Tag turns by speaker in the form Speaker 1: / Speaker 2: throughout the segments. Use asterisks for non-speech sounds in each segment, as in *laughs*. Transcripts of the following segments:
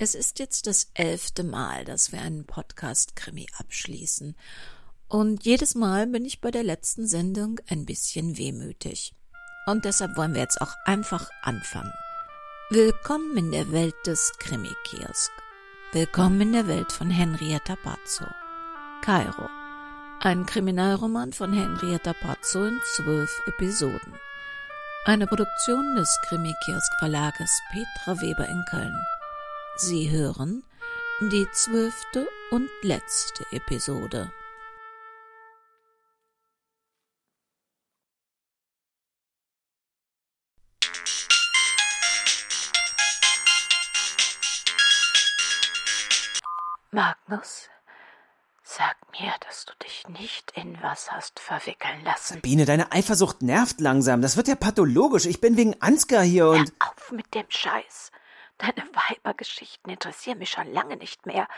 Speaker 1: Es ist jetzt das elfte Mal, dass wir einen Podcast-Krimi abschließen. Und jedes Mal bin ich bei der letzten Sendung ein bisschen wehmütig. Und deshalb wollen wir jetzt auch einfach anfangen. Willkommen in der Welt des Krimi-Kiosk. Willkommen in der Welt von Henrietta Pazzo. Kairo. Ein Kriminalroman von Henrietta Pazzo in zwölf Episoden. Eine Produktion des Krimi-Kiosk Verlages Petra Weber in Köln. Sie hören die zwölfte und letzte Episode.
Speaker 2: Magnus, sag mir, dass du dich nicht in was hast verwickeln lassen.
Speaker 3: Sabine, deine Eifersucht nervt langsam. Das wird ja pathologisch. Ich bin wegen Ansgar hier und.
Speaker 2: Hör auf mit dem Scheiß. Deine Weibergeschichten interessieren mich schon lange nicht mehr.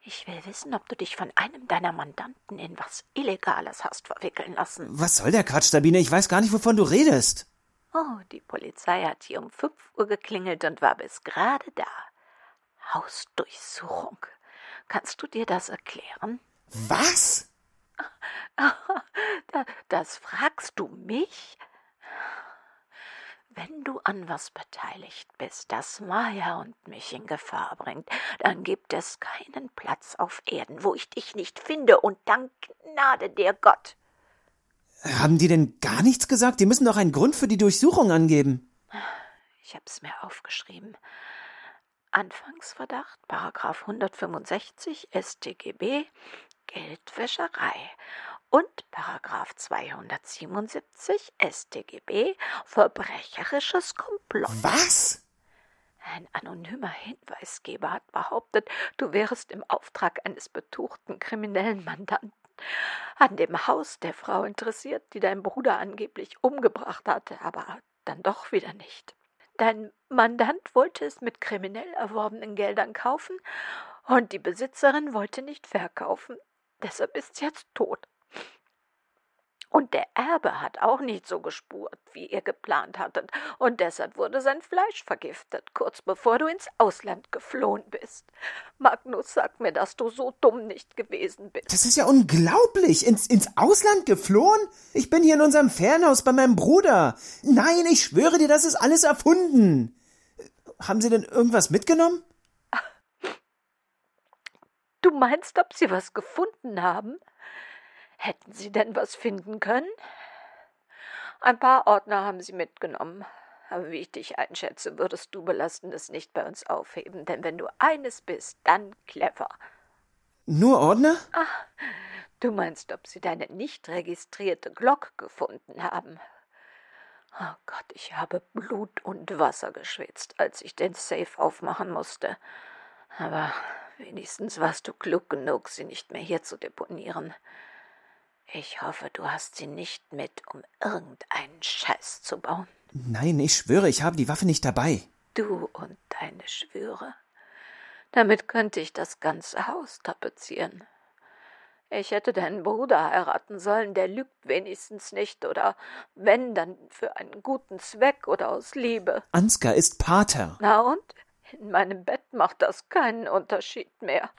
Speaker 2: Ich will wissen, ob du dich von einem deiner Mandanten in was Illegales hast verwickeln lassen.
Speaker 3: Was soll der Quatsch, Sabine? Ich weiß gar nicht, wovon du redest.
Speaker 2: Oh, die Polizei hat hier um fünf Uhr geklingelt und war bis gerade da. Hausdurchsuchung. Kannst du dir das erklären?
Speaker 3: Was? *laughs*
Speaker 2: Das fragst du mich? Wenn du an was beteiligt bist, das Maya und mich in Gefahr bringt, dann gibt es keinen Platz auf Erden, wo ich dich nicht finde, und dann gnade dir Gott.
Speaker 3: Haben die denn gar nichts gesagt? Die müssen doch einen Grund für die Durchsuchung angeben.
Speaker 2: Ich hab's mir aufgeschrieben. Anfangsverdacht, Paragraph 165 StGB, Geldwäscherei und Paragraph 277 StGB verbrecherisches Komplott.
Speaker 3: Was?
Speaker 2: Ein anonymer Hinweisgeber hat behauptet, du wärest im Auftrag eines betuchten kriminellen Mandanten an dem Haus der Frau interessiert, die dein Bruder angeblich umgebracht hatte, aber dann doch wieder nicht. Dein Mandant wollte es mit kriminell erworbenen Geldern kaufen und die Besitzerin wollte nicht verkaufen. Deshalb ist sie jetzt tot. Und der Erbe hat auch nicht so gespurt, wie ihr geplant hattet, und deshalb wurde sein Fleisch vergiftet, kurz bevor du ins Ausland geflohen bist. Magnus, sag mir, dass du so dumm nicht gewesen bist.
Speaker 3: Das ist ja unglaublich. Ins, ins Ausland geflohen? Ich bin hier in unserem Fernhaus bei meinem Bruder. Nein, ich schwöre dir, das ist alles erfunden. Haben Sie denn irgendwas mitgenommen?
Speaker 2: Du meinst, ob Sie was gefunden haben? Hätten Sie denn was finden können? Ein paar Ordner haben Sie mitgenommen. Aber wie ich dich einschätze, würdest du Belastendes nicht bei uns aufheben, denn wenn du eines bist, dann clever.
Speaker 3: Nur Ordner?
Speaker 2: Ach, du meinst, ob sie deine nicht registrierte Glock gefunden haben. Oh Gott, ich habe Blut und Wasser geschwitzt, als ich den Safe aufmachen musste. Aber wenigstens warst du klug genug, sie nicht mehr hier zu deponieren. Ich hoffe, du hast sie nicht mit, um irgendeinen Scheiß zu bauen.
Speaker 3: Nein, ich schwöre, ich habe die Waffe nicht dabei.
Speaker 2: Du und deine Schwüre. Damit könnte ich das ganze Haus tapezieren. Ich hätte deinen Bruder heiraten sollen, der lügt wenigstens nicht, oder wenn, dann für einen guten Zweck oder aus Liebe.
Speaker 3: Ansgar ist Pater.
Speaker 2: Na und? In meinem Bett macht das keinen Unterschied mehr.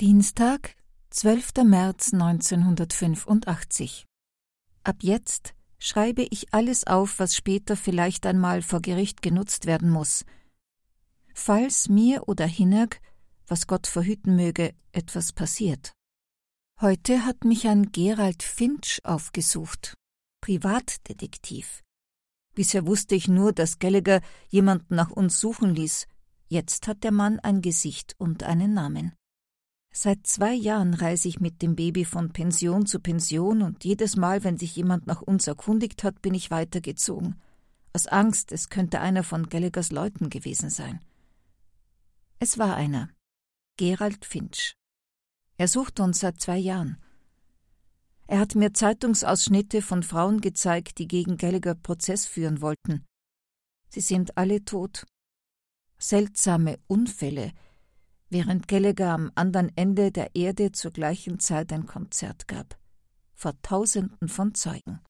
Speaker 4: Dienstag, 12. März 1985. Ab jetzt schreibe ich alles auf, was später vielleicht einmal vor Gericht genutzt werden muss. Falls mir oder Hinnerk, was Gott verhüten möge, etwas passiert. Heute hat mich ein Gerald Finch aufgesucht, Privatdetektiv. Bisher wusste ich nur, dass Gallagher jemanden nach uns suchen ließ. Jetzt hat der Mann ein Gesicht und einen Namen. Seit zwei Jahren reise ich mit dem Baby von Pension zu Pension und jedes Mal, wenn sich jemand nach uns erkundigt hat, bin ich weitergezogen. Aus Angst, es könnte einer von Gallaghers Leuten gewesen sein. Es war einer. Gerald Finch. Er sucht uns seit zwei Jahren. Er hat mir Zeitungsausschnitte von Frauen gezeigt, die gegen Gallagher Prozess führen wollten. Sie sind alle tot. Seltsame Unfälle, während Gallagher am anderen Ende der Erde zur gleichen Zeit ein Konzert gab. vor Tausenden von Zeugen.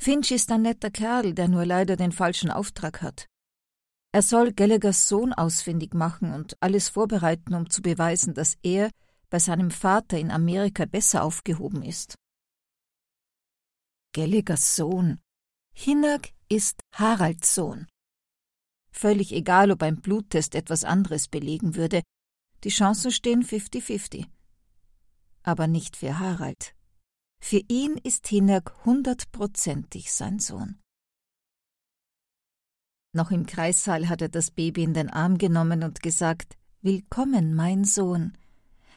Speaker 4: Finch ist ein netter Kerl, der nur leider den falschen Auftrag hat. Er soll Gallaghers Sohn ausfindig machen und alles vorbereiten, um zu beweisen, dass er bei seinem Vater in Amerika besser aufgehoben ist. Gallaghers Sohn. Hinnerk ist Haralds Sohn. Völlig egal, ob ein Bluttest etwas anderes belegen würde, die Chancen stehen 50-50. Aber nicht für Harald. Für ihn ist Hinnerk hundertprozentig sein Sohn. Noch im Kreissaal hat er das Baby in den Arm genommen und gesagt Willkommen, mein Sohn.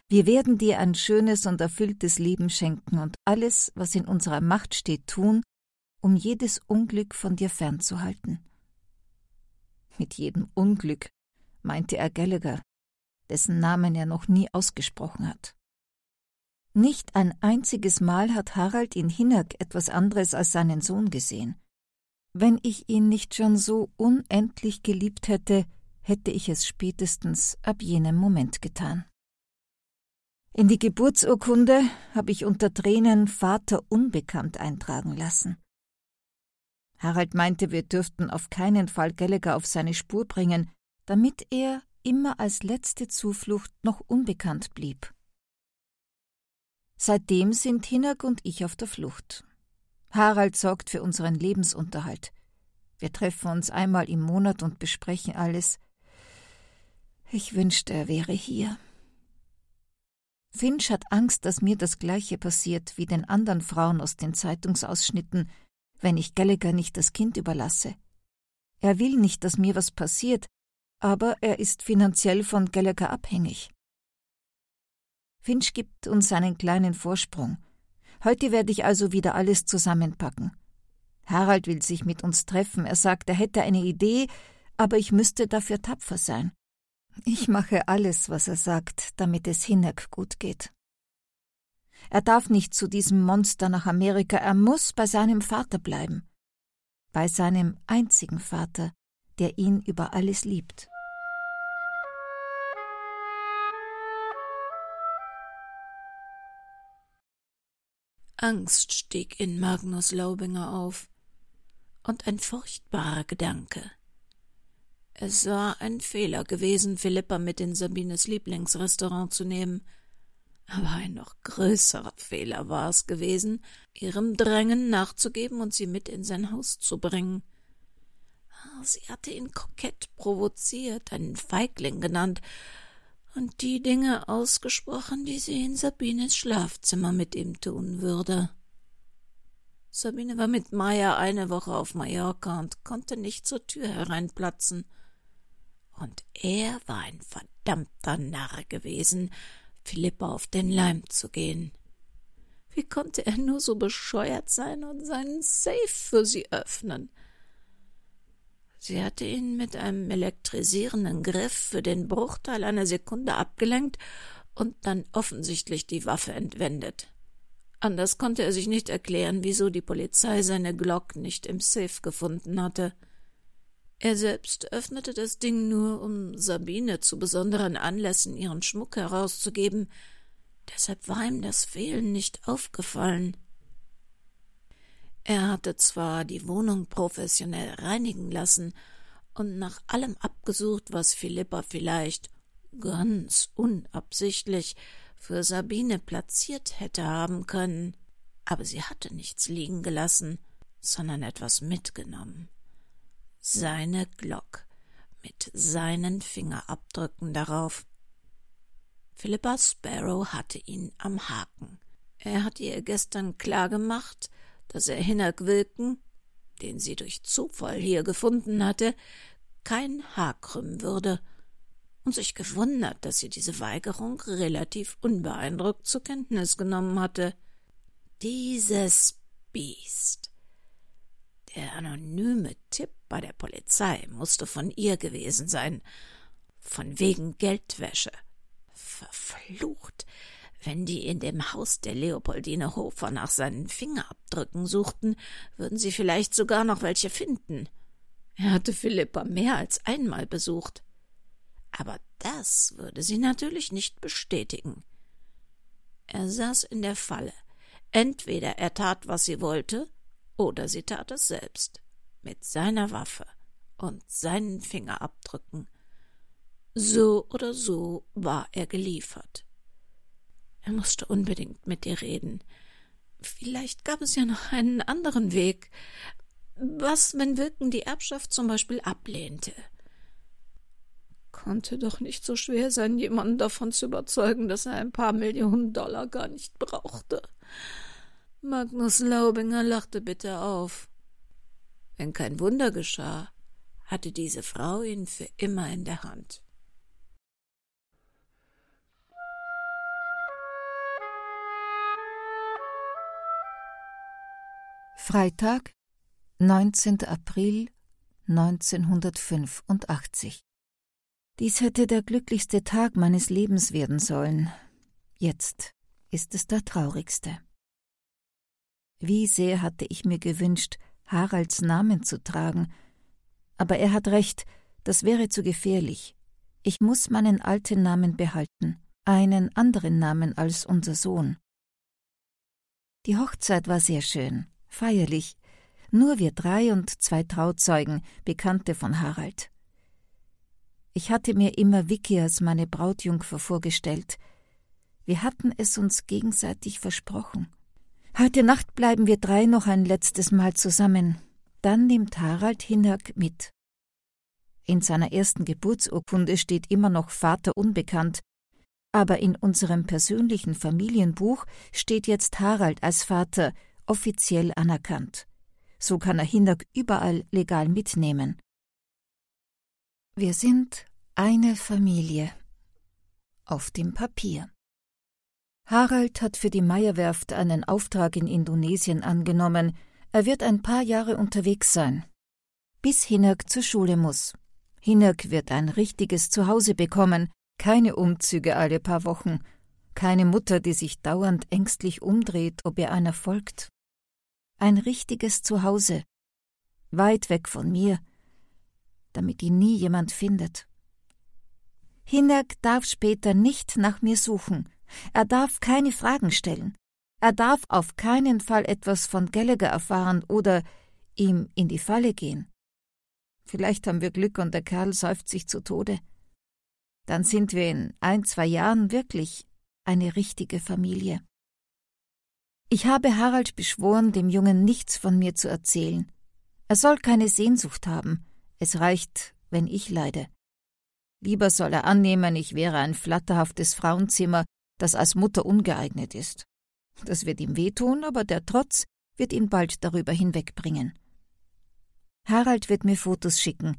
Speaker 4: Wir werden dir ein schönes und erfülltes Leben schenken und alles, was in unserer Macht steht, tun, um jedes Unglück von dir fernzuhalten. Mit jedem Unglück meinte er Gallagher, dessen Namen er noch nie ausgesprochen hat. Nicht ein einziges Mal hat Harald in Hinnerk etwas anderes als seinen Sohn gesehen. Wenn ich ihn nicht schon so unendlich geliebt hätte, hätte ich es spätestens ab jenem Moment getan. In die Geburtsurkunde habe ich unter Tränen Vater unbekannt eintragen lassen. Harald meinte, wir dürften auf keinen Fall Gallagher auf seine Spur bringen, damit er immer als letzte Zuflucht noch unbekannt blieb. Seitdem sind Hinnerk und ich auf der Flucht. Harald sorgt für unseren Lebensunterhalt. Wir treffen uns einmal im Monat und besprechen alles. Ich wünschte, er wäre hier. Finch hat Angst, dass mir das Gleiche passiert wie den anderen Frauen aus den Zeitungsausschnitten, wenn ich Gallagher nicht das Kind überlasse. Er will nicht, dass mir was passiert, aber er ist finanziell von Gallagher abhängig. Finch gibt uns einen kleinen Vorsprung. Heute werde ich also wieder alles zusammenpacken. Harald will sich mit uns treffen. Er sagt, er hätte eine Idee, aber ich müsste dafür tapfer sein. Ich mache alles, was er sagt, damit es Hinnerk gut geht. Er darf nicht zu diesem Monster nach Amerika, er muss bei seinem Vater bleiben. Bei seinem einzigen Vater, der ihn über alles liebt.
Speaker 2: Angst stieg in Magnus Laubinger auf und ein furchtbarer Gedanke. Es war ein Fehler gewesen, Philippa mit in Sabines Lieblingsrestaurant zu nehmen, aber ein noch größerer Fehler war es gewesen, ihrem Drängen nachzugeben und sie mit in sein Haus zu bringen. Ah, sie hatte ihn kokett provoziert, einen Feigling genannt, und die Dinge ausgesprochen, die sie in Sabines Schlafzimmer mit ihm tun würde. Sabine war mit Maya eine Woche auf Mallorca und konnte nicht zur Tür hereinplatzen. Und er war ein verdammter Narr gewesen, Philippa auf den Leim zu gehen. Wie konnte er nur so bescheuert sein und seinen Safe für sie öffnen? Sie hatte ihn mit einem elektrisierenden Griff für den Bruchteil einer Sekunde abgelenkt und dann offensichtlich die Waffe entwendet. Anders konnte er sich nicht erklären, wieso die Polizei seine Glock nicht im Safe gefunden hatte. Er selbst öffnete das Ding nur, um Sabine zu besonderen Anlässen ihren Schmuck herauszugeben, deshalb war ihm das Fehlen nicht aufgefallen. Er hatte zwar die Wohnung professionell reinigen lassen und nach allem abgesucht, was Philippa vielleicht ganz unabsichtlich für Sabine platziert hätte haben können, aber sie hatte nichts liegen gelassen, sondern etwas mitgenommen. Seine Glock mit seinen Fingerabdrücken darauf. Philippa Sparrow hatte ihn am Haken. Er hatte ihr gestern klargemacht, dass er Hinnerk Wilken, den sie durch Zufall hier gefunden hatte, kein Haar krümmen würde, und sich gewundert, dass sie diese Weigerung relativ unbeeindruckt zur Kenntnis genommen hatte. Dieses Biest. Der anonyme Tipp bei der Polizei musste von ihr gewesen sein, von wegen Geldwäsche. Verflucht, wenn die in dem Haus der Leopoldine Hofer nach seinen Fingerabdrücken suchten, würden sie vielleicht sogar noch welche finden. Er hatte Philippa mehr als einmal besucht. Aber das würde sie natürlich nicht bestätigen. Er saß in der Falle. Entweder er tat, was sie wollte, oder sie tat es selbst. Mit seiner Waffe und seinen Fingerabdrücken. So oder so war er geliefert. Er musste unbedingt mit ihr reden. Vielleicht gab es ja noch einen anderen Weg. Was, wenn Wilken die Erbschaft zum Beispiel ablehnte? Konnte doch nicht so schwer sein, jemanden davon zu überzeugen, dass er ein paar Millionen Dollar gar nicht brauchte. Magnus Laubinger lachte bitter auf. Wenn kein Wunder geschah, hatte diese Frau ihn für immer in der Hand.
Speaker 4: Freitag, 19. April 1985. Dies hätte der glücklichste Tag meines Lebens werden sollen. Jetzt ist es der traurigste. Wie sehr hatte ich mir gewünscht, Haralds Namen zu tragen, aber er hat recht, das wäre zu gefährlich. Ich muss meinen alten Namen behalten, einen anderen Namen als unser Sohn. Die Hochzeit war sehr schön feierlich, nur wir drei und zwei Trauzeugen, Bekannte von Harald. Ich hatte mir immer Vicky als meine Brautjungfer vorgestellt. Wir hatten es uns gegenseitig versprochen. Heute Nacht bleiben wir drei noch ein letztes Mal zusammen. Dann nimmt Harald Hinnerk mit. In seiner ersten Geburtsurkunde steht immer noch Vater unbekannt, aber in unserem persönlichen Familienbuch steht jetzt Harald als Vater offiziell anerkannt. So kann er Hindak überall legal mitnehmen. Wir sind eine Familie. Auf dem Papier. Harald hat für die Meierwerft einen Auftrag in Indonesien angenommen. Er wird ein paar Jahre unterwegs sein. Bis Hinak zur Schule muss. Hinak wird ein richtiges Zuhause bekommen, keine Umzüge alle paar Wochen, keine Mutter, die sich dauernd ängstlich umdreht, ob ihr einer folgt ein richtiges Zuhause, weit weg von mir, damit ihn nie jemand findet. Hinak darf später nicht nach mir suchen, er darf keine Fragen stellen, er darf auf keinen Fall etwas von Gallagher erfahren oder ihm in die Falle gehen. Vielleicht haben wir Glück und der Kerl säuft sich zu Tode. Dann sind wir in ein, zwei Jahren wirklich eine richtige Familie. Ich habe Harald beschworen, dem Jungen nichts von mir zu erzählen. Er soll keine Sehnsucht haben. Es reicht, wenn ich leide. Lieber soll er annehmen, ich wäre ein flatterhaftes Frauenzimmer, das als Mutter ungeeignet ist. Das wird ihm wehtun, aber der Trotz wird ihn bald darüber hinwegbringen. Harald wird mir Fotos schicken.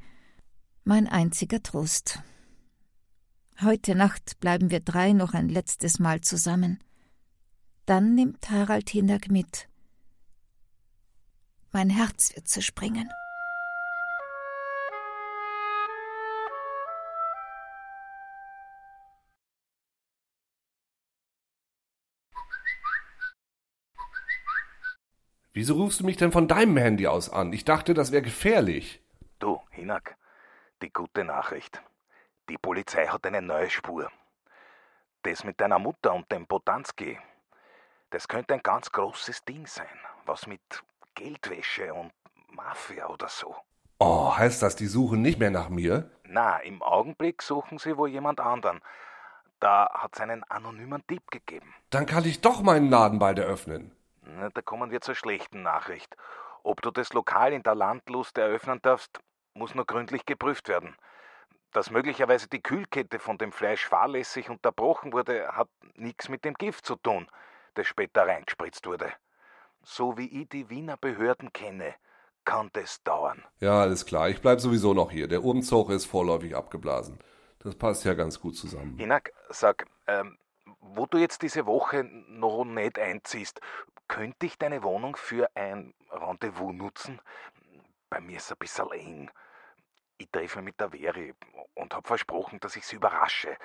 Speaker 4: Mein einziger Trost. Heute Nacht bleiben wir drei noch ein letztes Mal zusammen. Dann nimmt Harald Hinnerk mit. Mein Herz wird zerspringen.
Speaker 5: Wieso rufst du mich denn von deinem Handy aus an? Ich dachte, das wäre gefährlich.
Speaker 6: Du, Hinak, die gute Nachricht. Die Polizei hat eine neue Spur. Das mit deiner Mutter und dem Botanski, das könnte ein ganz großes Ding sein. Was mit Geldwäsche und Mafia oder so.
Speaker 5: Oh, heißt das, die suchen nicht mehr nach mir?
Speaker 6: Na, im Augenblick suchen sie wohl jemand anderen. Da hat's einen anonymen Tipp gegeben.
Speaker 5: Dann kann ich doch meinen Laden bald eröffnen.
Speaker 6: Na, da kommen wir zur schlechten Nachricht. Ob du das Lokal in der Landlust eröffnen darfst, muss nur gründlich geprüft werden. Dass möglicherweise die Kühlkette von dem Fleisch fahrlässig unterbrochen wurde, hat nichts mit dem Gift zu tun das später reingespritzt wurde. So wie ich die Wiener Behörden kenne, kann das dauern.
Speaker 5: Ja, alles klar. Ich bleib sowieso noch hier. Der Umzug ist vorläufig abgeblasen. Das passt ja ganz gut zusammen.
Speaker 6: Hinak, sag, ähm, wo du jetzt diese Woche noch nicht einziehst, könnte ich deine Wohnung für ein Rendezvous nutzen? Bei mir ist es ein bisschen eng. Ich treffe mit der Veri und habe versprochen, dass ich sie überrasche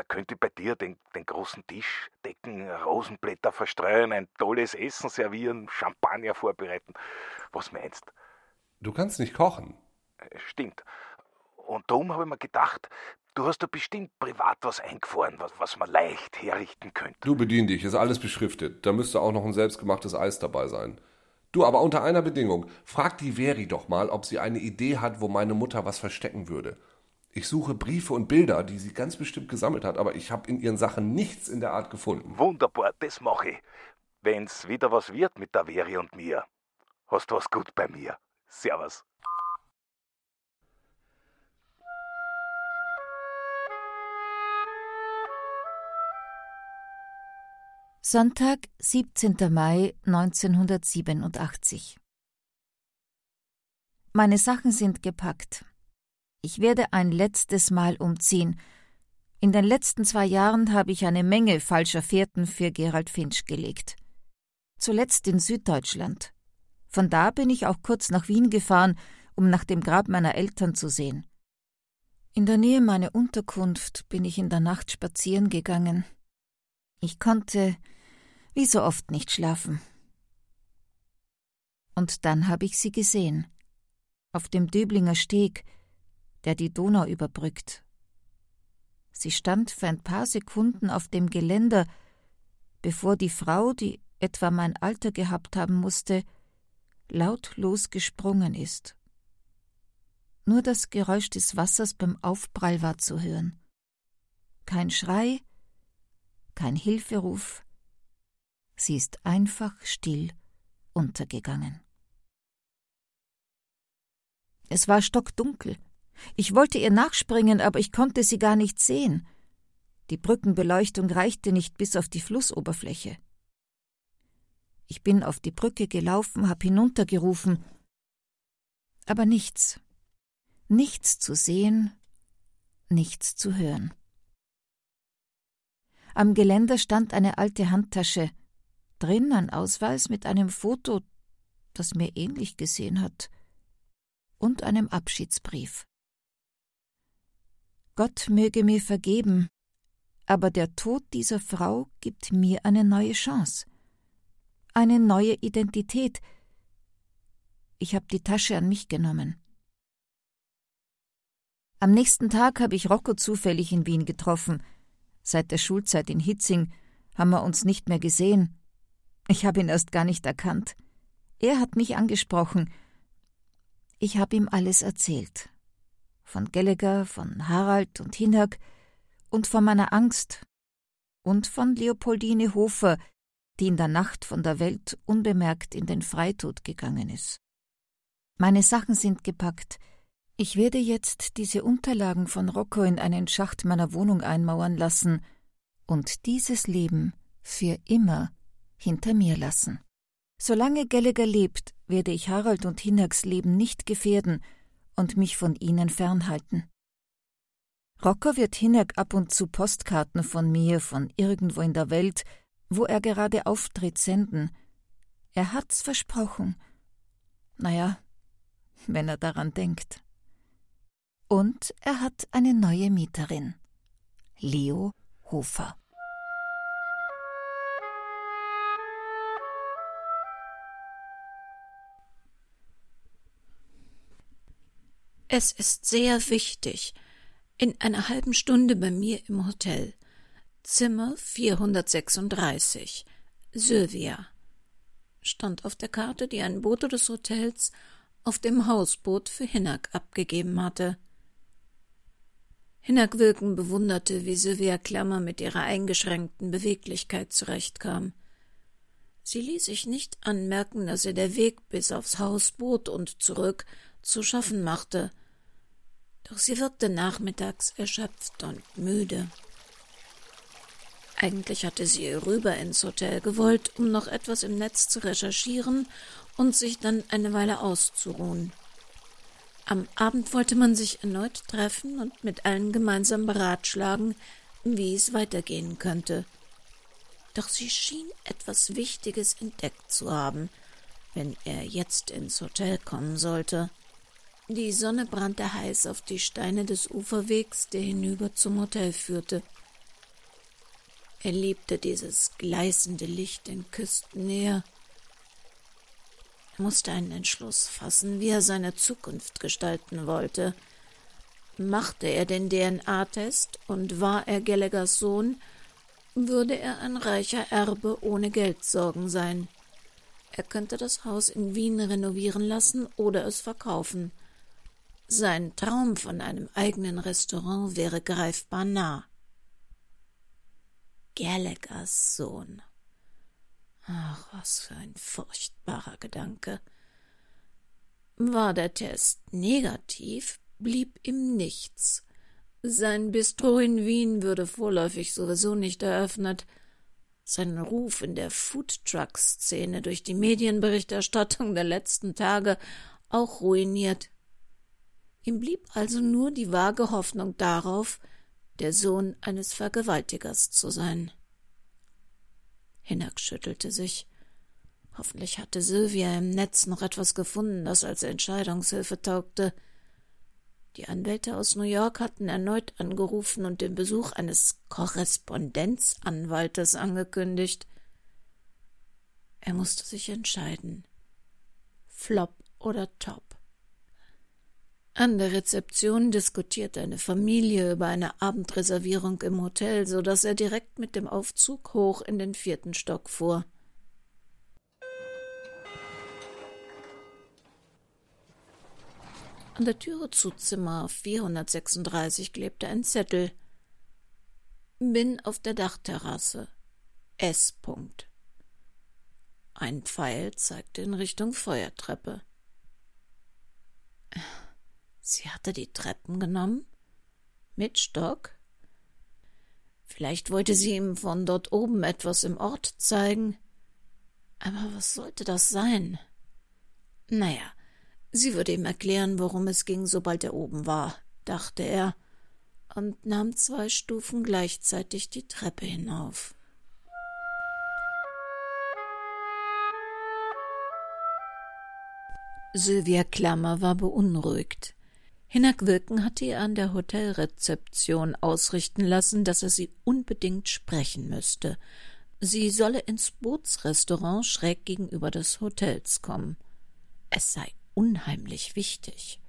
Speaker 6: da könnte ich bei dir den, den großen Tisch decken, Rosenblätter verstreuen, ein tolles Essen servieren, Champagner vorbereiten. Was meinst?
Speaker 5: Du kannst nicht kochen.
Speaker 6: Äh, stimmt. Und darum habe ich mir gedacht, du hast da bestimmt privat was eingefahren, was, was man leicht herrichten könnte.
Speaker 5: Du bedien dich, ist alles beschriftet. Da müsste auch noch ein selbstgemachtes Eis dabei sein. Du, aber unter einer Bedingung. Frag die Veri doch mal, ob sie eine Idee hat, wo meine Mutter was verstecken würde. Ich suche Briefe und Bilder, die sie ganz bestimmt gesammelt hat, aber ich habe in ihren Sachen nichts in der Art gefunden.
Speaker 6: Wunderbar, das mache ich. Wenn's wieder was wird mit der Veri und mir, hast du was gut bei mir. Servus.
Speaker 4: Sonntag, 17. Mai 1987 Meine Sachen sind gepackt. Ich werde ein letztes Mal umziehen. In den letzten zwei Jahren habe ich eine Menge falscher Fährten für Gerald Finch gelegt. Zuletzt in Süddeutschland. Von da bin ich auch kurz nach Wien gefahren, um nach dem Grab meiner Eltern zu sehen. In der Nähe meiner Unterkunft bin ich in der Nacht spazieren gegangen. Ich konnte wie so oft nicht schlafen. Und dann habe ich sie gesehen. Auf dem Döblinger Steg, der die Donau überbrückt. Sie stand für ein paar Sekunden auf dem Geländer, bevor die Frau, die etwa mein Alter gehabt haben musste, lautlos gesprungen ist. Nur das Geräusch des Wassers beim Aufprall war zu hören. Kein Schrei, kein Hilferuf. Sie ist einfach still untergegangen. Es war stockdunkel. Ich wollte ihr nachspringen, aber ich konnte sie gar nicht sehen. Die Brückenbeleuchtung reichte nicht bis auf die Flussoberfläche. Ich bin auf die Brücke gelaufen, hab hinuntergerufen, aber nichts. Nichts zu sehen, nichts zu hören. Am Geländer stand eine alte Handtasche, drin ein Ausweis mit einem Foto, das mir ähnlich gesehen hat, und einem Abschiedsbrief. Gott möge mir vergeben, aber der Tod dieser Frau gibt mir eine neue Chance, eine neue Identität. Ich habe die Tasche an mich genommen. Am nächsten Tag habe ich Rocco zufällig in Wien getroffen. Seit der Schulzeit in Hitzing haben wir uns nicht mehr gesehen. Ich habe ihn erst gar nicht erkannt. Er hat mich angesprochen. Ich habe ihm alles erzählt von Gallagher, von Harald und Hinnerk und von meiner Angst und von Leopoldine Hofer, die in der Nacht von der Welt unbemerkt in den Freitod gegangen ist. Meine Sachen sind gepackt. Ich werde jetzt diese Unterlagen von Rocco in einen Schacht meiner Wohnung einmauern lassen und dieses Leben für immer hinter mir lassen. Solange Gallagher lebt, werde ich Harald und Hinnerks Leben nicht gefährden und mich von ihnen fernhalten. Rocker wird Hinnerk ab und zu Postkarten von mir, von irgendwo in der Welt, wo er gerade auftritt, senden. Er hat's versprochen. Naja, wenn er daran denkt. Und er hat eine neue Mieterin. Leo Hofer.
Speaker 2: Es ist sehr wichtig. In einer halben Stunde bei mir im Hotel. Zimmer 436. Sylvia. Stand auf der Karte, die ein Bote des Hotels auf dem Hausboot für Hinnack abgegeben hatte. Hinnack Wilken bewunderte, wie Sylvia Klammer mit ihrer eingeschränkten Beweglichkeit zurechtkam. Sie ließ sich nicht anmerken, dass ihr der Weg bis aufs Hausboot und zurück zu schaffen machte, doch sie wirkte nachmittags erschöpft und müde. Eigentlich hatte sie rüber ins Hotel gewollt, um noch etwas im Netz zu recherchieren und sich dann eine Weile auszuruhen. Am Abend wollte man sich erneut treffen und mit allen gemeinsam beratschlagen, wie es weitergehen könnte. Doch sie schien etwas Wichtiges entdeckt zu haben, wenn er jetzt ins Hotel kommen sollte. Die Sonne brannte heiß auf die Steine des Uferwegs, der hinüber zum Hotel führte. Er liebte dieses gleißende Licht in Küstennähe. Musste einen Entschluss fassen, wie er seine Zukunft gestalten wollte. Machte er den DNA-Test und war er Gallaghers Sohn, würde er ein reicher Erbe ohne Geldsorgen sein. Er könnte das Haus in Wien renovieren lassen oder es verkaufen. Sein Traum von einem eigenen Restaurant wäre greifbar nah. Gallaghers Sohn. Ach, was für ein furchtbarer Gedanke. War der Test negativ, blieb ihm nichts. Sein Bistro in Wien würde vorläufig sowieso nicht eröffnet, sein Ruf in der Foodtruck-Szene durch die Medienberichterstattung der letzten Tage auch ruiniert. Ihm blieb also nur die vage Hoffnung darauf, der Sohn eines Vergewaltigers zu sein. Hinak schüttelte sich. Hoffentlich hatte Sylvia im Netz noch etwas gefunden, das als Entscheidungshilfe taugte. Die Anwälte aus New York hatten erneut angerufen und den Besuch eines Korrespondenzanwaltes angekündigt. Er musste sich entscheiden. Flop oder Top. An der Rezeption diskutierte eine Familie über eine Abendreservierung im Hotel, so dass er direkt mit dem Aufzug hoch in den vierten Stock fuhr. An der Türe zu Zimmer 436 klebte ein Zettel. Bin auf der Dachterrasse. S. -Punkt. Ein Pfeil zeigte in Richtung Feuertreppe. Sie hatte die Treppen genommen? Mit Stock? Vielleicht wollte sie ihm von dort oben etwas im Ort zeigen. Aber was sollte das sein? Naja, Sie würde ihm erklären, worum es ging, sobald er oben war, dachte er, und nahm zwei Stufen gleichzeitig die Treppe hinauf. Sylvia Klammer war beunruhigt. Hinak Wilken hatte ihr an der Hotelrezeption ausrichten lassen, dass er sie unbedingt sprechen müsste. Sie solle ins Bootsrestaurant schräg gegenüber des Hotels kommen. Es sei unheimlich wichtig.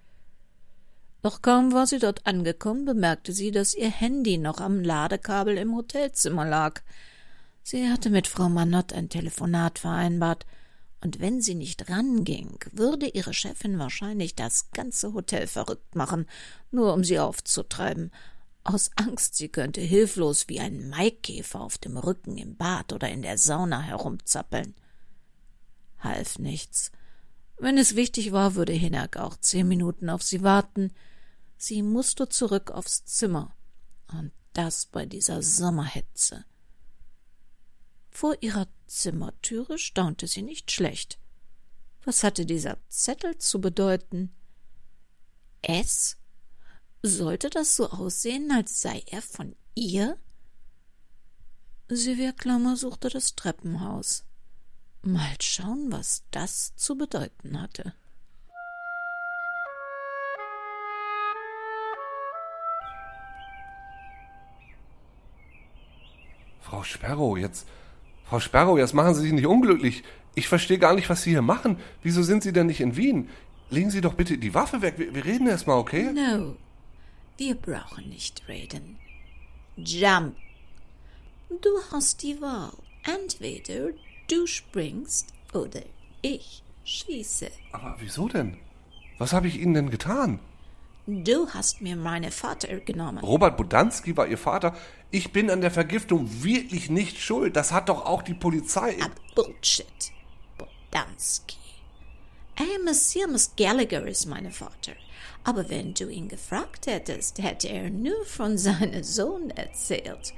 Speaker 2: Doch kaum war sie dort angekommen, bemerkte sie, dass ihr Handy noch am Ladekabel im Hotelzimmer lag. Sie hatte mit Frau Manott ein Telefonat vereinbart, und wenn sie nicht ranging, würde ihre Chefin wahrscheinlich das ganze Hotel verrückt machen, nur um sie aufzutreiben, aus Angst, sie könnte hilflos wie ein Maikäfer auf dem Rücken im Bad oder in der Sauna herumzappeln. Half nichts. Wenn es wichtig war, würde Hinak auch zehn Minuten auf sie warten. Sie musste zurück aufs Zimmer. Und das bei dieser Sommerhetze. Vor ihrer Zimmertüre staunte sie nicht schlecht. Was hatte dieser Zettel zu bedeuten? Es? Sollte das so aussehen, als sei er von ihr? Sylvia Klammer suchte das Treppenhaus. Mal schauen, was das zu bedeuten hatte.
Speaker 5: Frau Sperrow, jetzt. Frau Sperrow, jetzt machen Sie sich nicht unglücklich. Ich verstehe gar nicht, was Sie hier machen. Wieso sind Sie denn nicht in Wien? Legen Sie doch bitte die Waffe weg. Wir, wir reden erst mal, okay?
Speaker 2: No. Wir brauchen nicht reden. Jump. Du hast die Wahl. Entweder Du springst oder ich schieße.
Speaker 5: Aber wieso denn? Was habe ich Ihnen denn getan?
Speaker 2: Du hast mir meinen Vater genommen.
Speaker 5: Robert Budanski war Ihr Vater. Ich bin an der Vergiftung wirklich nicht schuld. Das hat doch auch die Polizei.
Speaker 2: Ah, Bullshit. Budanski. Amos Seamus Gallagher ist mein Vater. Aber wenn du ihn gefragt hättest, hätte er nur von seinem Sohn erzählt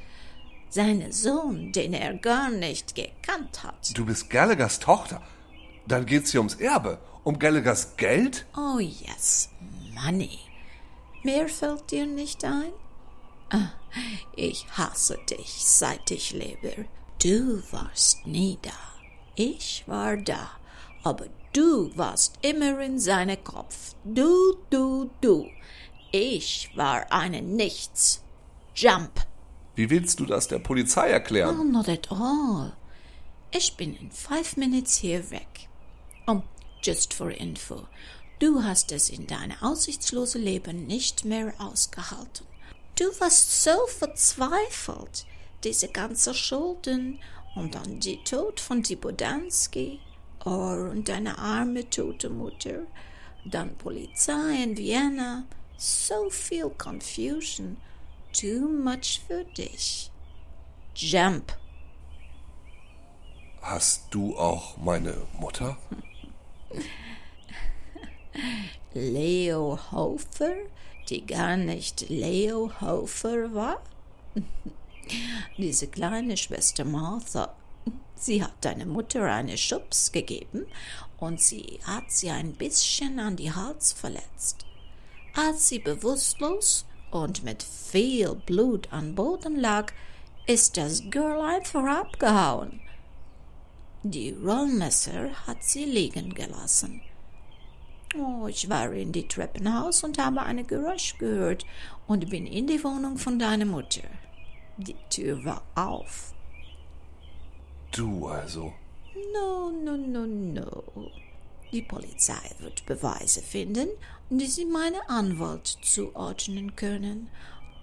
Speaker 2: seinen Sohn, den er gar nicht gekannt hat.
Speaker 5: Du bist Gallaghers Tochter. Dann geht's hier ums Erbe. Um Gallaghers Geld?
Speaker 2: Oh yes, money. Mehr fällt dir nicht ein? Ah, ich hasse dich, seit ich lebe. Du warst nie da. Ich war da, aber du warst immer in seinem Kopf. Du, du, du. Ich war eine Nichts. Jump!
Speaker 5: Wie willst du das der Polizei erklären?
Speaker 2: Oh, not at all. Ich bin in five minutes hier weg. Oh, just for info. Du hast es in deinem aussichtslose Leben nicht mehr ausgehalten. Du warst so verzweifelt, diese ganze Schulden und dann die Tod von Tibodansky, oh, und deine arme tote Mutter, dann Polizei in Vienna, so viel Confusion, too much für dich. Jump.
Speaker 5: Hast du auch meine Mutter? *laughs*
Speaker 2: Leo Hofer, die gar nicht Leo Hofer war? *laughs* Diese kleine Schwester Martha, sie hat deiner Mutter eine Schubs gegeben und sie hat sie ein bisschen an die Hals verletzt. Als sie bewusstlos und mit viel Blut am Boden lag, ist das Girl einfach abgehauen. Die Rollmesser hat sie liegen gelassen. Oh, ich war in die Treppenhaus und habe ein Geräusch gehört und bin in die Wohnung von deiner Mutter. Die Tür war auf.
Speaker 5: Du also.
Speaker 2: No, no, no, no. Die Polizei wird Beweise finden, die sie meinem Anwalt zuordnen können,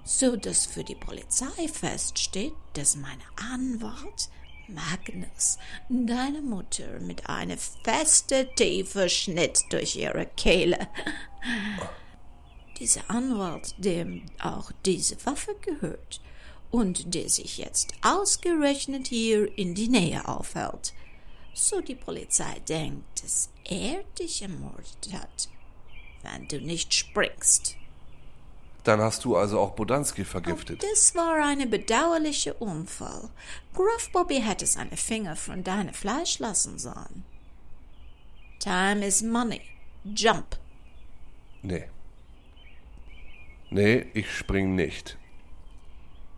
Speaker 2: so dass für die Polizei feststeht, dass mein Anwalt Magnus, deine Mutter, mit einem festen, tiefen Schnitt durch ihre Kehle. Dieser Anwalt, dem auch diese Waffe gehört und der sich jetzt ausgerechnet hier in die Nähe aufhält, so die Polizei denkt, dass er dich ermordet hat, wenn du nicht springst.
Speaker 5: Dann hast du also auch Bodanski vergiftet.
Speaker 2: Oh, das war ein bedauerlicher Unfall. Gruff Bobby hätte seine Finger von deinem Fleisch lassen sollen. Time is money. Jump.
Speaker 5: Nee. Nee, ich spring nicht.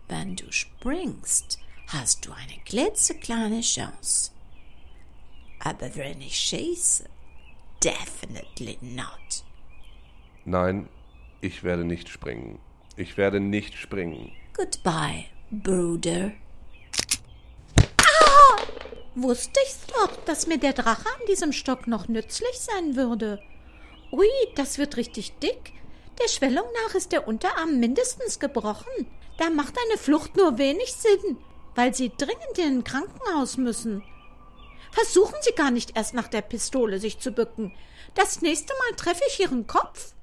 Speaker 2: Wenn du springst, hast du eine klitzekleine Chance. Aber wenn ich schieße, definitely not.
Speaker 5: Nein, ich werde nicht springen. Ich werde nicht springen.
Speaker 2: Goodbye, Bruder. Ah! Wusste ich's doch, dass mir der Drache an diesem Stock noch nützlich sein würde. Ui, das wird richtig dick. Der Schwellung nach ist der Unterarm mindestens gebrochen. Da macht eine Flucht nur wenig Sinn, weil Sie dringend in ein Krankenhaus müssen. Versuchen Sie gar nicht erst nach der Pistole sich zu bücken. Das nächste Mal treffe ich Ihren Kopf.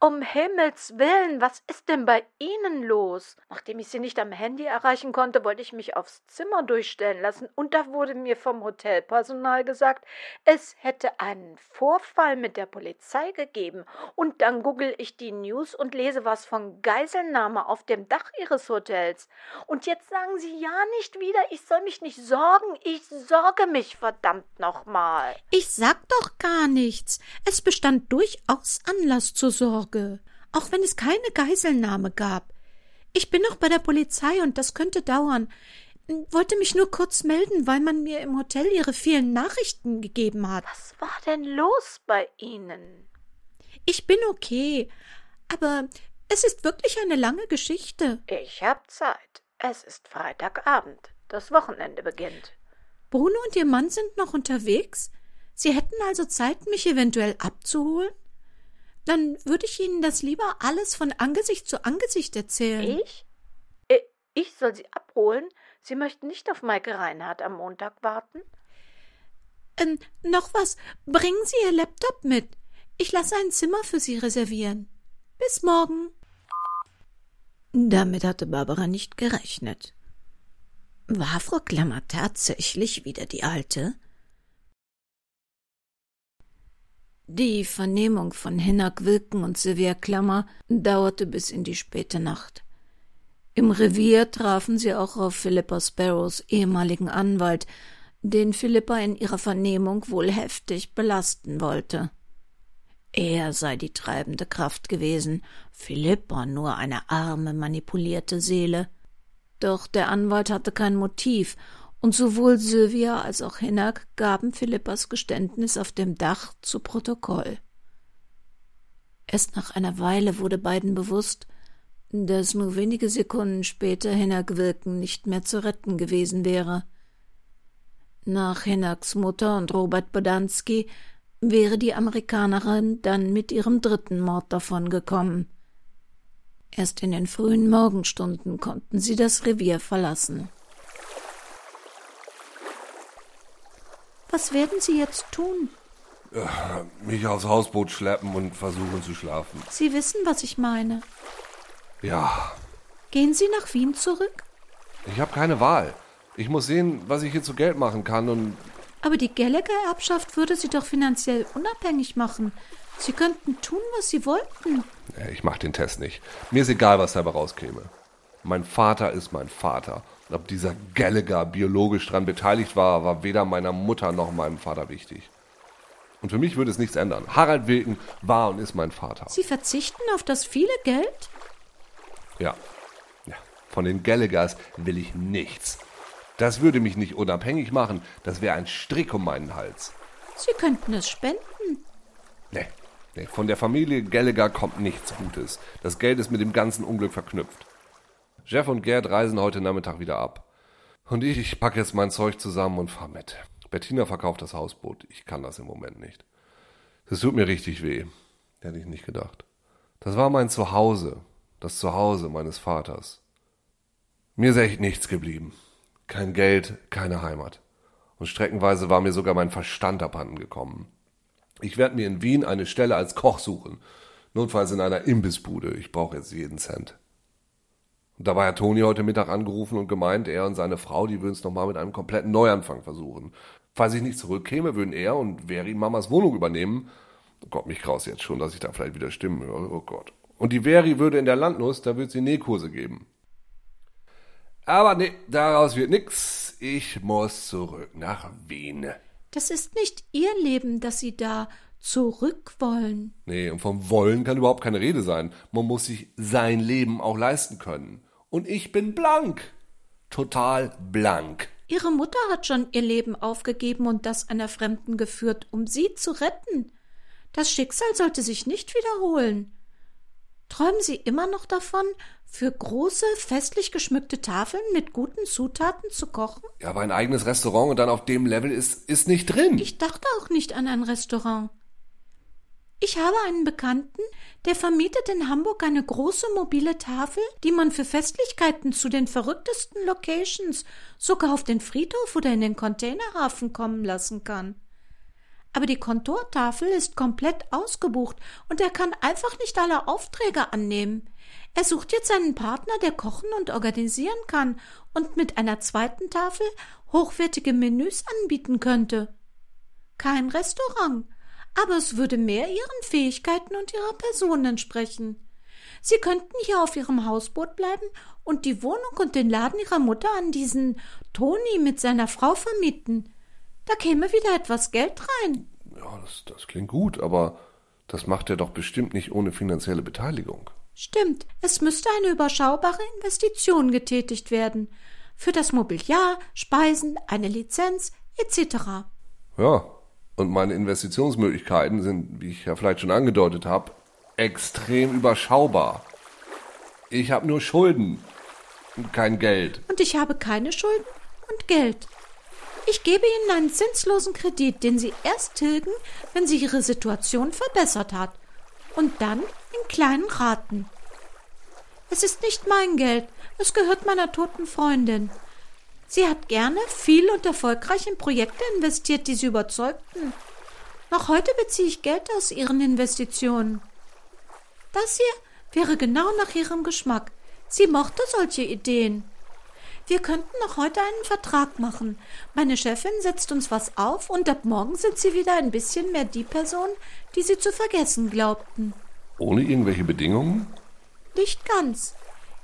Speaker 7: Um Himmels willen, was ist denn bei Ihnen los? Nachdem ich Sie nicht am Handy erreichen konnte, wollte ich mich aufs Zimmer durchstellen lassen, und da wurde mir vom Hotelpersonal gesagt, es hätte einen Vorfall mit der Polizei gegeben. Und dann google ich die News und lese was von Geiselnahme auf dem Dach Ihres Hotels. Und jetzt sagen Sie ja nicht wieder, ich soll mich nicht sorgen. Ich sorge mich verdammt nochmal.
Speaker 2: Ich sag doch gar nichts. Es bestand durchaus Anlass zur Sorge. Sorge, auch wenn es keine Geiselnahme gab. Ich bin noch bei der Polizei und das könnte dauern. Wollte mich nur kurz melden, weil man mir im Hotel ihre vielen Nachrichten gegeben hat.
Speaker 7: Was war denn los bei Ihnen?
Speaker 2: Ich bin okay, aber es ist wirklich eine lange Geschichte.
Speaker 7: Ich hab Zeit. Es ist Freitagabend. Das Wochenende beginnt.
Speaker 2: Bruno und ihr Mann sind noch unterwegs? Sie hätten also Zeit, mich eventuell abzuholen? Dann würde ich Ihnen das lieber alles von Angesicht zu Angesicht erzählen.
Speaker 7: Ich? Äh, ich soll Sie abholen? Sie möchten nicht auf Maike Reinhardt am Montag warten?
Speaker 2: Ähm, noch was. Bringen Sie Ihr Laptop mit. Ich lasse ein Zimmer für Sie reservieren. Bis morgen. Damit hatte Barbara nicht gerechnet. War Frau Klammer tatsächlich wieder die Alte? Die Vernehmung von Hinak Wilken und Sylvia Klammer dauerte bis in die späte Nacht. Im Revier trafen sie auch auf Philippa Sparrows ehemaligen Anwalt, den Philippa in ihrer Vernehmung wohl heftig belasten wollte. Er sei die treibende Kraft gewesen, Philippa nur eine arme, manipulierte Seele. Doch der Anwalt hatte kein Motiv und sowohl Sylvia als auch Hinak gaben Philippas Geständnis auf dem Dach zu Protokoll. Erst nach einer Weile wurde beiden bewusst, dass nur wenige Sekunden später Hinak Wilken nicht mehr zu retten gewesen wäre. Nach Hinaks Mutter und Robert Bodanski wäre die Amerikanerin dann mit ihrem dritten Mord davongekommen. Erst in den frühen Morgenstunden konnten sie das Revier verlassen. Was werden Sie jetzt tun?
Speaker 5: Mich aufs Hausboot schleppen und versuchen zu schlafen.
Speaker 2: Sie wissen, was ich meine.
Speaker 5: Ja,
Speaker 2: Gehen Sie nach Wien zurück?
Speaker 5: ich habe keine Wahl. Ich muss sehen, was ich hier zu Geld machen kann und
Speaker 2: Aber die Gallagher-Erbschaft würde Sie doch finanziell unabhängig machen. Sie könnten tun, was Sie wollten.
Speaker 5: ich mache den Test nicht. Mir ist egal, was dabei rauskäme. Mein Vater ist mein Vater. Ob dieser Gallagher biologisch dran beteiligt war, war weder meiner Mutter noch meinem Vater wichtig. Und für mich würde es nichts ändern. Harald Wilken war und ist mein Vater.
Speaker 2: Sie verzichten auf das viele Geld?
Speaker 5: Ja. ja. Von den Gallaghers will ich nichts. Das würde mich nicht unabhängig machen. Das wäre ein Strick um meinen Hals.
Speaker 2: Sie könnten es spenden.
Speaker 5: Nee. nee. Von der Familie Gallagher kommt nichts Gutes. Das Geld ist mit dem ganzen Unglück verknüpft. Jeff und Gerd reisen heute Nachmittag wieder ab. Und ich, ich packe jetzt mein Zeug zusammen und fahr mit. Bettina verkauft das Hausboot. Ich kann das im Moment nicht. Das tut mir richtig weh. Hätte ich nicht gedacht. Das war mein Zuhause. Das Zuhause meines Vaters. Mir ist echt nichts geblieben. Kein Geld, keine Heimat. Und streckenweise war mir sogar mein Verstand abhanden gekommen. Ich werde mir in Wien eine Stelle als Koch suchen. Notfalls in einer Imbissbude. Ich brauche jetzt jeden Cent. Und dabei hat Toni heute Mittag angerufen und gemeint, er und seine Frau, die würden es nochmal mit einem kompletten Neuanfang versuchen. Falls ich nicht zurückkäme, würden er und Veri Mamas Wohnung übernehmen. Oh Gott, mich kraus jetzt schon, dass ich da vielleicht wieder Stimmen höre. Oh Gott. Und die Veri würde in der Landnuss, da würde sie Nähkurse geben. Aber nee, daraus wird nix. Ich muss zurück nach Wien.
Speaker 2: Das ist nicht Ihr Leben, das Sie da zurück wollen.
Speaker 5: Nee, und vom Wollen kann überhaupt keine Rede sein. Man muss sich sein Leben auch leisten können. Und ich bin blank. Total blank.
Speaker 2: Ihre Mutter hat schon ihr Leben aufgegeben und das einer Fremden geführt, um Sie zu retten. Das Schicksal sollte sich nicht wiederholen. Träumen Sie immer noch davon, für große, festlich geschmückte Tafeln mit guten Zutaten zu kochen?
Speaker 5: Ja, aber ein eigenes Restaurant und dann auf dem Level ist, ist nicht drin.
Speaker 2: Ich dachte auch nicht an ein Restaurant. Ich habe einen Bekannten, der vermietet in Hamburg eine große mobile Tafel, die man für Festlichkeiten zu den verrücktesten Locations, sogar auf den Friedhof oder in den Containerhafen kommen lassen kann. Aber die Kontortafel ist komplett ausgebucht und er kann einfach nicht alle Aufträge annehmen. Er sucht jetzt einen Partner, der kochen und organisieren kann und mit einer zweiten Tafel hochwertige Menüs anbieten könnte. Kein Restaurant, aber es würde mehr ihren Fähigkeiten und ihrer Person entsprechen. Sie könnten hier auf ihrem Hausboot bleiben und die Wohnung und den Laden ihrer Mutter an diesen Toni mit seiner Frau vermieten. Da käme wieder etwas Geld rein.
Speaker 5: Ja, das, das klingt gut, aber das macht er doch bestimmt nicht ohne finanzielle Beteiligung.
Speaker 2: Stimmt, es müsste eine überschaubare Investition getätigt werden. Für das Mobiliar, Speisen, eine Lizenz etc.
Speaker 5: Ja, und meine Investitionsmöglichkeiten sind, wie ich ja vielleicht schon angedeutet habe, extrem überschaubar. Ich habe nur Schulden und kein Geld.
Speaker 2: Und ich habe keine Schulden und Geld. Ich gebe Ihnen einen zinslosen Kredit, den Sie erst tilgen, wenn sich Ihre Situation verbessert hat. Und dann in kleinen Raten. Es ist nicht mein Geld, es gehört meiner toten Freundin. Sie hat gerne, viel und erfolgreich in Projekte investiert, die sie überzeugten. Noch heute beziehe ich Geld aus ihren Investitionen. Das hier wäre genau nach ihrem Geschmack. Sie mochte solche Ideen. Wir könnten noch heute einen Vertrag machen. Meine Chefin setzt uns was auf und ab morgen sind sie wieder ein bisschen mehr die Person, die sie zu vergessen glaubten.
Speaker 5: Ohne irgendwelche Bedingungen?
Speaker 2: Nicht ganz.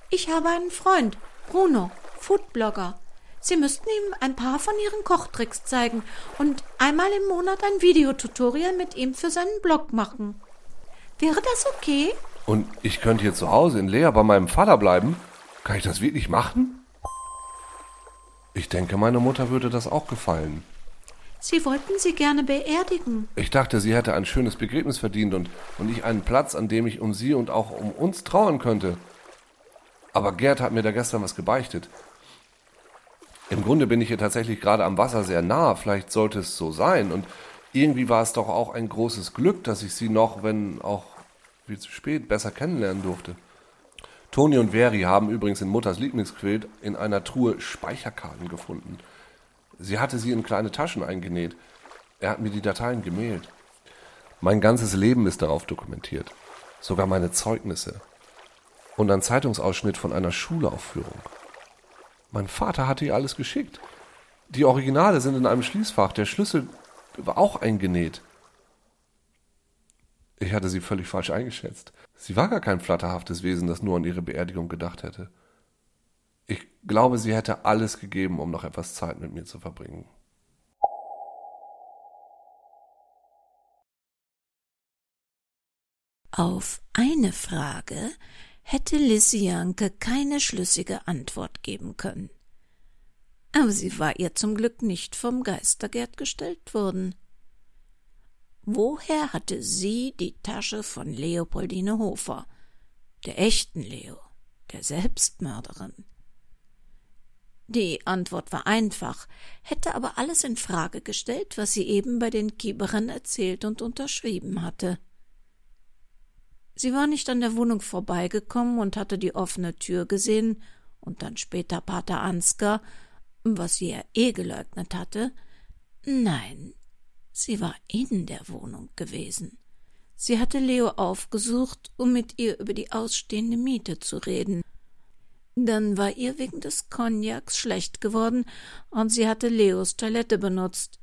Speaker 2: Ich habe einen Freund, Bruno, Foodblogger. Sie müssten ihm ein paar von Ihren Kochtricks zeigen und einmal im Monat ein Videotutorial mit ihm für seinen Blog machen. Wäre das okay?
Speaker 5: Und ich könnte hier zu Hause in Lea bei meinem Vater bleiben? Kann ich das wirklich machen? Ich denke, meine Mutter würde das auch gefallen.
Speaker 2: Sie wollten sie gerne beerdigen.
Speaker 5: Ich dachte, sie hätte ein schönes Begräbnis verdient und, und ich einen Platz, an dem ich um sie und auch um uns trauern könnte. Aber Gerd hat mir da gestern was gebeichtet. Im Grunde bin ich hier tatsächlich gerade am Wasser sehr nah, vielleicht sollte es so sein. Und irgendwie war es doch auch ein großes Glück, dass ich sie noch, wenn auch viel zu spät, besser kennenlernen durfte. Toni und Veri haben übrigens in Mutters Lieblingsquilt in einer Truhe Speicherkarten gefunden. Sie hatte sie in kleine Taschen eingenäht. Er hat mir die Dateien gemailt. Mein ganzes Leben ist darauf dokumentiert. Sogar meine Zeugnisse. Und ein Zeitungsausschnitt von einer Schulaufführung. Mein Vater hatte ihr alles geschickt. Die Originale sind in einem Schließfach. Der Schlüssel war auch eingenäht. Ich hatte sie völlig falsch eingeschätzt. Sie war gar kein flatterhaftes Wesen, das nur an ihre Beerdigung gedacht hätte. Ich glaube, sie hätte alles gegeben, um noch etwas Zeit mit mir zu verbringen.
Speaker 2: Auf eine Frage hätte Lissy Janke keine schlüssige Antwort geben können. Aber sie war ihr zum Glück nicht vom Geistergerd gestellt worden. Woher hatte sie die Tasche von Leopoldine Hofer, der echten Leo, der Selbstmörderin? Die Antwort war einfach, hätte aber alles in Frage gestellt, was sie eben bei den Kieberern erzählt und unterschrieben hatte. Sie war nicht an der Wohnung vorbeigekommen und hatte die offene Tür gesehen und dann später Pater Ansgar, was sie ja eh geleugnet hatte. Nein, sie war in der Wohnung gewesen. Sie hatte Leo aufgesucht, um mit ihr über die ausstehende Miete zu reden. Dann war ihr wegen des Cognacs schlecht geworden und sie hatte Leos Toilette benutzt.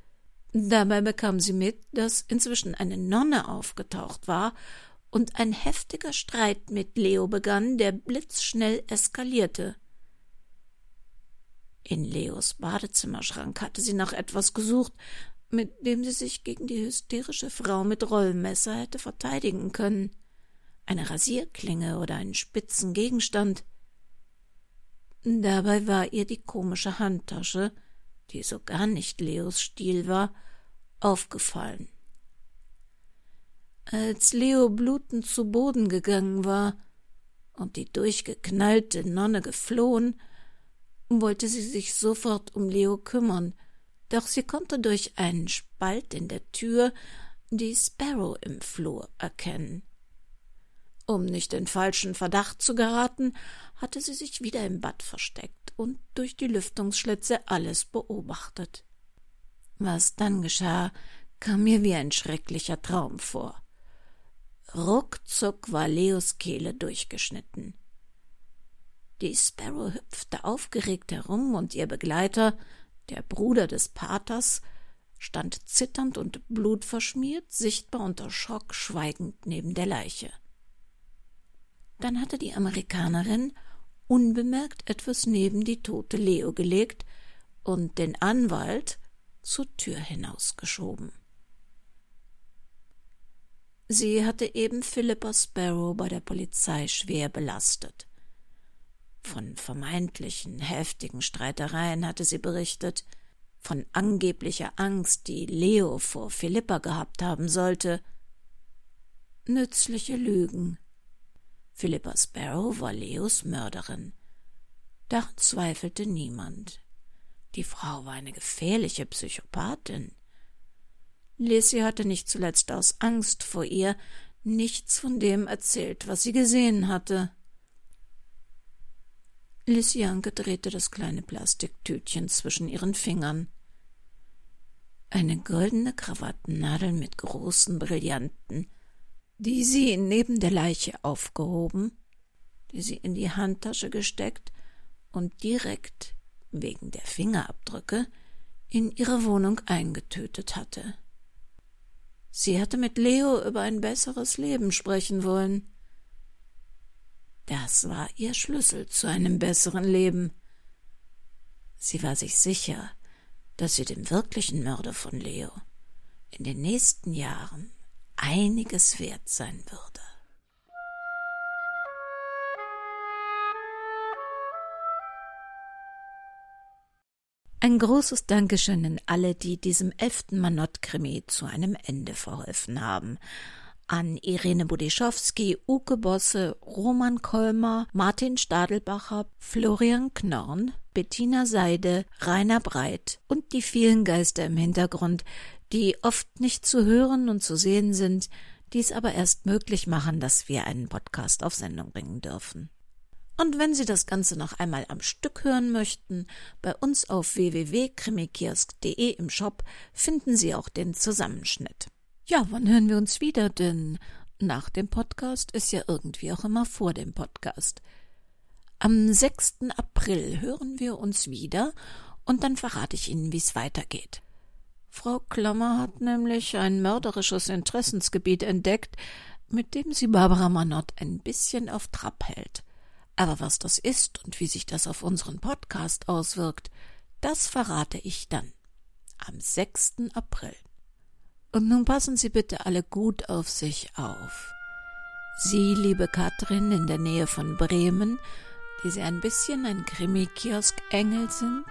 Speaker 2: Dabei bekam sie mit, dass inzwischen eine Nonne aufgetaucht war und ein heftiger Streit mit Leo begann, der blitzschnell eskalierte. In Leos Badezimmerschrank hatte sie nach etwas gesucht, mit dem sie sich gegen die hysterische Frau mit Rollmesser hätte verteidigen können. Eine Rasierklinge oder einen spitzen Gegenstand. Dabei war ihr die komische Handtasche, die so gar nicht Leos Stil war, aufgefallen. Als Leo blutend zu Boden gegangen war und die durchgeknallte Nonne geflohen, wollte sie sich sofort um Leo kümmern, doch sie konnte durch einen Spalt in der Tür die Sparrow im Flur erkennen. Um nicht in falschen Verdacht zu geraten, hatte sie sich wieder im Bad versteckt und durch die Lüftungsschlitze alles beobachtet. Was dann geschah, kam mir wie ein schrecklicher Traum vor. Ruckzuck war Leos Kehle durchgeschnitten. Die Sparrow hüpfte aufgeregt herum und ihr Begleiter, der Bruder des Paters, stand zitternd und blutverschmiert, sichtbar unter Schock, schweigend neben der Leiche. Dann hatte die Amerikanerin unbemerkt etwas neben die tote Leo gelegt und den Anwalt zur Tür hinausgeschoben. Sie hatte eben Philippa Sparrow bei der Polizei schwer belastet. Von vermeintlichen heftigen Streitereien hatte sie berichtet, von angeblicher Angst, die Leo vor Philippa gehabt haben sollte. Nützliche Lügen. Philippa Sparrow war Leos Mörderin. Daran zweifelte niemand. Die Frau war eine gefährliche Psychopathin. Lissy hatte nicht zuletzt aus Angst vor ihr nichts von dem erzählt, was sie gesehen hatte. Lissyanke drehte das kleine Plastiktütchen zwischen ihren Fingern. Eine goldene Krawattennadel mit großen Brillanten, die sie neben der Leiche aufgehoben, die sie in die Handtasche gesteckt und direkt wegen der Fingerabdrücke in ihre Wohnung eingetötet hatte. Sie hatte mit Leo über ein besseres Leben sprechen wollen. Das war ihr Schlüssel zu einem besseren Leben. Sie war sich sicher, dass sie dem wirklichen Mörder von Leo in den nächsten Jahren einiges wert sein würde. Ein großes Dankeschön an alle, die diesem elften Manott-Krimi zu einem Ende verholfen haben. an Irene Budischowski, Uke Bosse, Roman Kolmer, Martin Stadelbacher, Florian Knorn, Bettina Seide, Rainer Breit und die vielen Geister im Hintergrund, die oft nicht zu hören und zu sehen sind, dies aber erst möglich machen, dass wir einen Podcast auf Sendung bringen dürfen. Und wenn Sie das Ganze noch einmal am Stück hören möchten, bei uns auf www.krimikiosk.de im Shop finden Sie auch den Zusammenschnitt. Ja, wann hören wir uns wieder? Denn nach dem Podcast ist ja irgendwie auch immer vor dem Podcast. Am 6. April hören wir uns wieder und dann verrate ich Ihnen, wie es weitergeht. Frau Klammer hat nämlich ein mörderisches Interessensgebiet entdeckt, mit dem sie Barbara Manott ein bisschen auf Trab hält. Aber was das ist und wie sich das auf unseren Podcast auswirkt, das verrate ich dann am 6. April. Und nun passen Sie bitte alle gut auf sich auf. Sie, liebe Katrin, in der Nähe von Bremen, die Sie ein bisschen ein Krimi-Kiosk-Engel sind,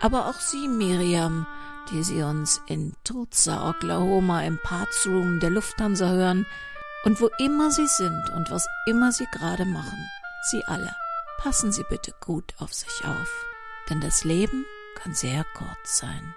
Speaker 2: aber auch Sie, Miriam, die Sie uns in Tulsa, Oklahoma im Parts Room der Lufthansa hören und wo immer Sie sind und was immer Sie gerade machen. Sie alle, passen Sie bitte gut auf sich auf, denn das Leben kann sehr kurz sein.